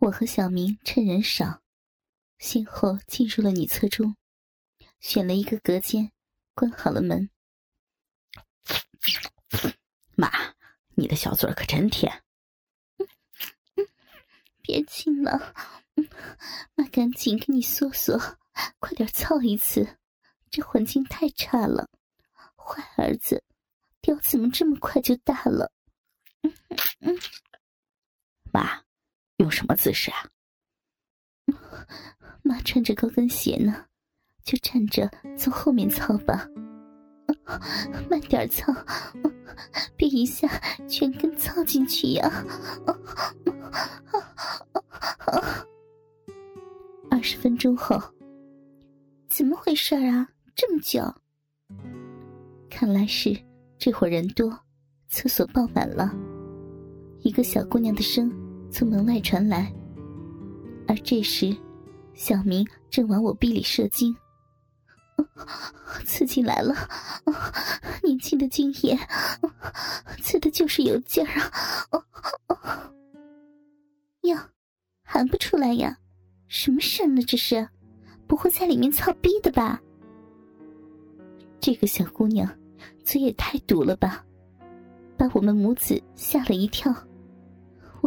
我和小明趁人少，先后进入了女厕中，选了一个隔间，关好了门。妈，你的小嘴可真甜。别亲了，妈赶紧给你缩缩，快点操一次，这环境太差了。坏儿子，屌怎么这么快就大了？妈，用什么姿势啊？妈穿着高跟鞋呢，就站着从后面操吧。慢点操，别一下全跟操进去呀！二十分钟后，怎么回事啊？这么久？看来是这会儿人多，厕所爆满了。一个小姑娘的声从门外传来，而这时，小明正往我臂里射精。刺激来了，年轻的精液，刺的就是有劲儿啊！哟，喊不出来呀？什么声呢？这是，不会在里面操逼的吧？这个小姑娘嘴也太毒了吧，把我们母子吓了一跳。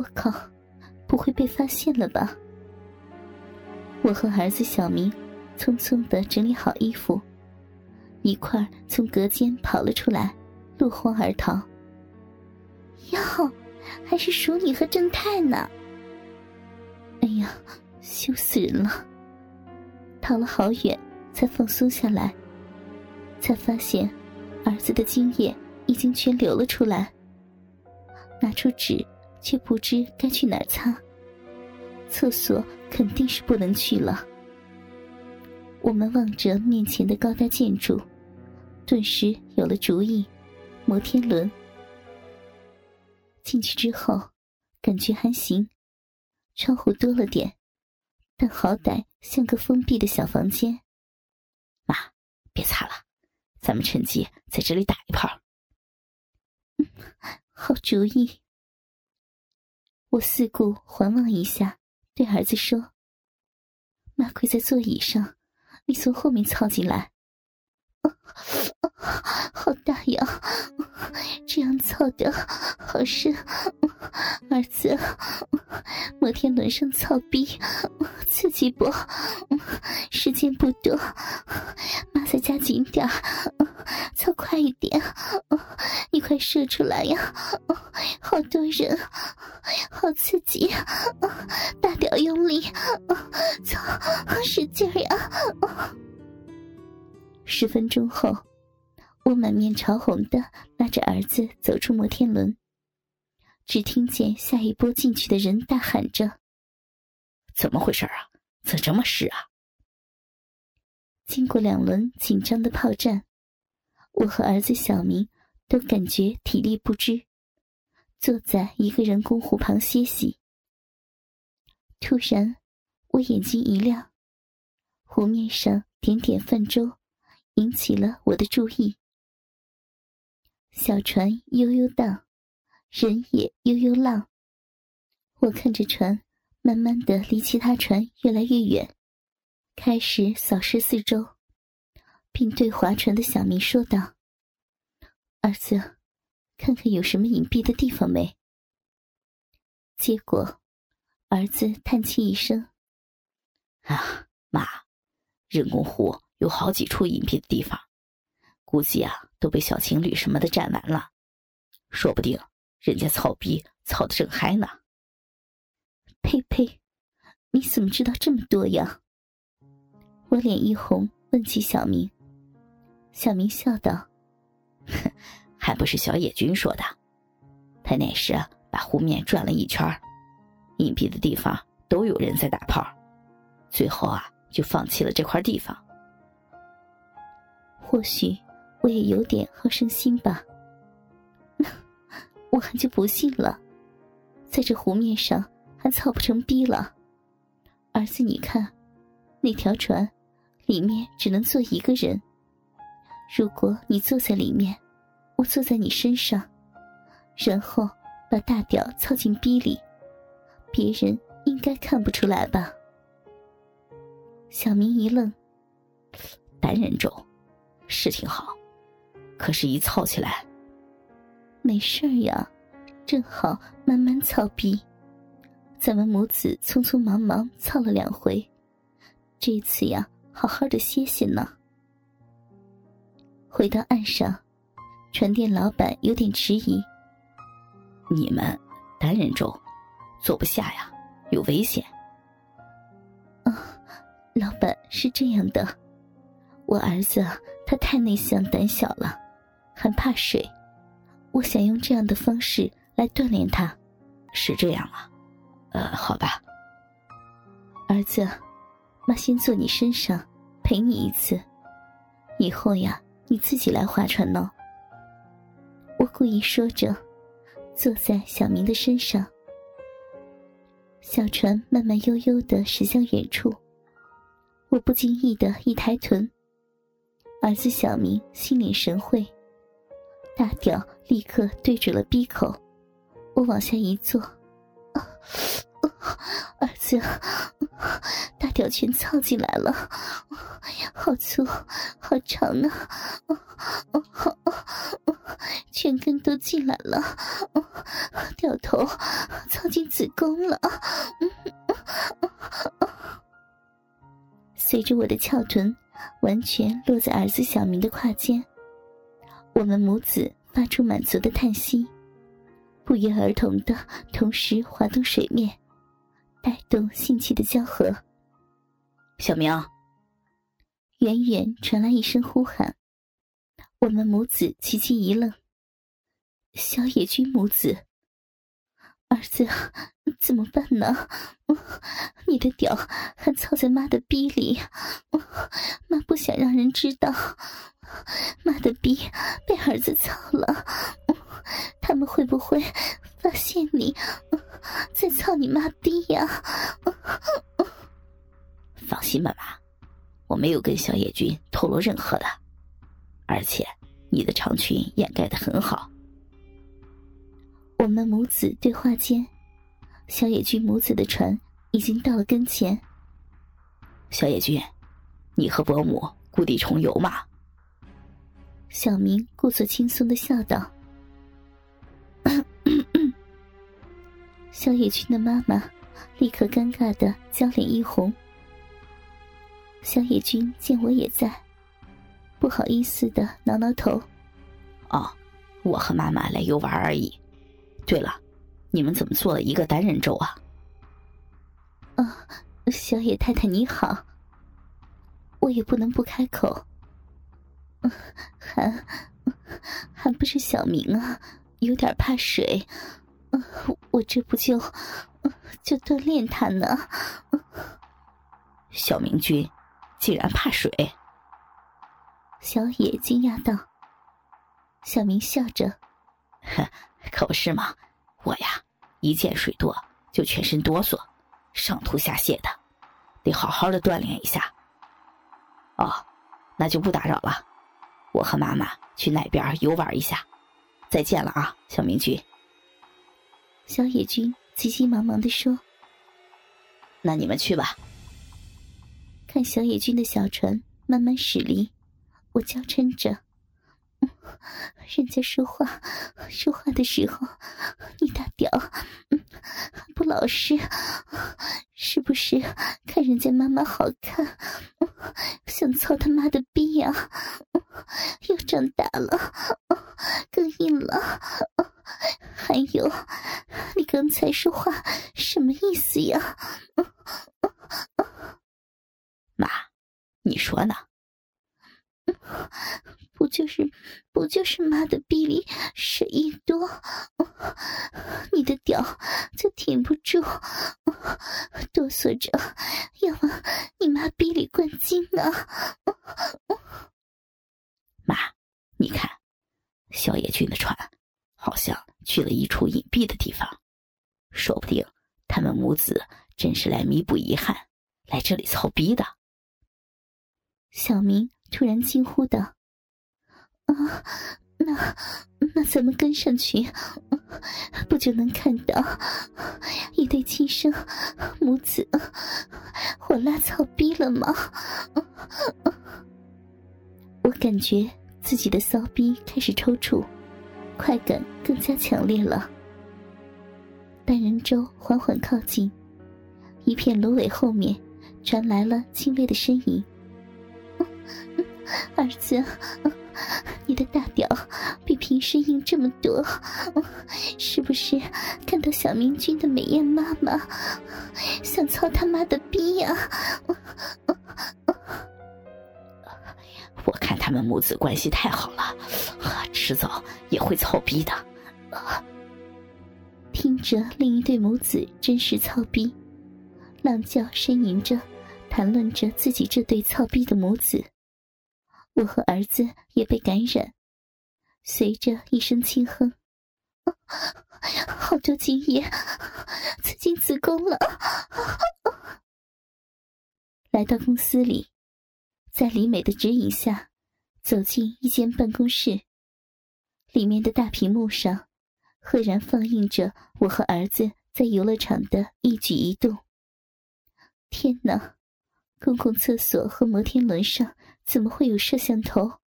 我靠，不会被发现了吧？我和儿子小明匆匆的整理好衣服。一块从隔间跑了出来，落荒而逃。哟，还是熟女和正太呢！哎呀，羞死人了！逃了好远，才放松下来，才发现儿子的精液已经全流了出来。拿出纸，却不知该去哪儿擦。厕所肯定是不能去了。我们望着面前的高大建筑。顿时有了主意，摩天轮。进去之后，感觉还行，窗户多了点，但好歹像个封闭的小房间。妈，别擦了，咱们趁机在这里打一炮。好主意。我四顾环望一下，对儿子说：“妈跪在座椅上，你从后面操进来。”好大呀！这样操的好深，儿子，摩天轮上操逼，刺激不？时间不多，妈再加紧点操快一点，你快射出来呀！好多人，好刺激，啊大屌用力，操，使劲呀！十分钟后，我满面潮红的拉着儿子走出摩天轮，只听见下一波进去的人大喊着：“怎么回事啊？怎这么湿啊？”经过两轮紧张的炮战，我和儿子小明都感觉体力不支，坐在一个人工湖旁歇息。突然，我眼睛一亮，湖面上点点泛舟。引起了我的注意。小船悠悠荡，人也悠悠浪。我看着船慢慢的离其他船越来越远，开始扫视四周，并对划船的小明说道：“儿子，看看有什么隐蔽的地方没？”结果，儿子叹气一声：“啊，妈，人工湖。”有好几处隐蔽的地方，估计啊都被小情侣什么的占完了，说不定人家操逼操的正嗨呢。呸呸，你怎么知道这么多呀？我脸一红，问起小明。小明笑道：“哼，还不是小野君说的。他那时把湖面转了一圈，隐蔽的地方都有人在打炮，最后啊就放弃了这块地方。”或许我也有点好胜心吧，我还就不信了，在这湖面上还操不成逼了。儿子，你看，那条船里面只能坐一个人。如果你坐在里面，我坐在你身上，然后把大屌操进逼里，别人应该看不出来吧？小明一愣，单人中是挺好，可是，一操起来，没事呀，正好慢慢操逼。咱们母子匆匆忙忙操了两回，这次呀，好好的歇歇呢。回到岸上，船店老板有点迟疑：“你们单人舟坐不下呀，有危险。”啊，老板是这样的，我儿子他太内向胆小了，很怕水，我想用这样的方式来锻炼他。是这样啊，呃，好吧。儿子，妈先坐你身上，陪你一次，以后呀。你自己来划船呢。故意说着，坐在小明的身上。小船慢慢悠悠的驶向远处。我不经意的一抬臀，儿子小明心领神会，大屌立刻对准了鼻口。我往下一坐，啊儿子，大屌全操进来了。好粗，好长啊！全根都进来了，掉头操进子宫了。随着我的翘臀完全落在儿子小明的胯间，我们母子发出满足的叹息，不约而同的同时滑动水面，带动性器的交合。小明。远远传来一声呼喊，我们母子齐齐一愣。小野君母子，儿子怎么办呢？你的屌还操在妈的逼里，妈不想让人知道，妈的逼被儿子操了，他们会不会发现你在操你妈逼呀？放心吧，妈。我没有跟小野君透露任何的，而且你的长裙掩盖的很好。我们母子对话间，小野君母子的船已经到了跟前。小野君，你和伯母故地重游嘛？小明故作轻松的笑道。小野君的妈妈立刻尴尬的娇脸一红。小野君见我也在，不好意思的挠挠头。哦，我和妈妈来游玩而已。对了，你们怎么做了一个单人舟啊？啊，小野太太你好。我也不能不开口。还还不是小明啊，有点怕水。我这不就就锻炼他呢。小明君。竟然怕水，小野惊讶道。小明笑着：“可不是嘛，我呀，一见水多就全身哆嗦，上吐下泻的，得好好的锻炼一下。”哦，那就不打扰了，我和妈妈去那边游玩一下，再见了啊，小明君。小野君急急忙忙的说：“那你们去吧。”看小野君的小船慢慢驶离，我娇嗔着：“人家说话说话的时候，你大屌，不老实，是不是？看人家妈妈好看，想操他妈的逼呀？又长大了，更硬了。还有，你刚才说话什么意思呀？”妈，你说呢？不就是不就是妈的逼里水一多，你的屌就挺不住，哆嗦着要往你妈逼里灌精啊！妈，你看，小野君的船好像去了一处隐蔽的地方，说不定他们母子真是来弥补遗憾，来这里操逼的。小明突然惊呼道：“啊，那那咱们跟上去，不就能看到一对亲生母子火辣操逼了吗？我感觉自己的骚逼开始抽搐，快感更加强烈了。单人舟缓缓靠近，一片芦苇后面传来了轻微的呻吟。儿子。你的大屌比平时硬这么多，是不是看到小明君的美艳妈妈，想操他妈的逼呀？我看他们母子关系太好了，迟早也会操逼的。听着另一对母子真实操逼，浪叫呻吟着，谈论着自己这对操逼的母子。我和儿子也被感染，随着一声轻哼，好多精液刺进子宫了。来到公司里，在李美的指引下，走进一间办公室。里面的大屏幕上，赫然放映着我和儿子在游乐场的一举一动。天哪！公共厕所和摩天轮上怎么会有摄像头？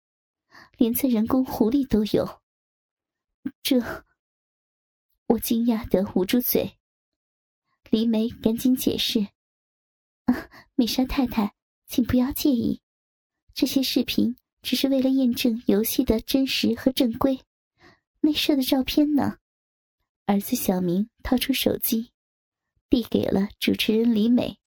连在人工湖里都有。这……我惊讶的捂住嘴。黎梅赶紧解释：“啊，美莎太太，请不要介意，这些视频只是为了验证游戏的真实和正规。内设的照片呢？”儿子小明掏出手机，递给了主持人李美。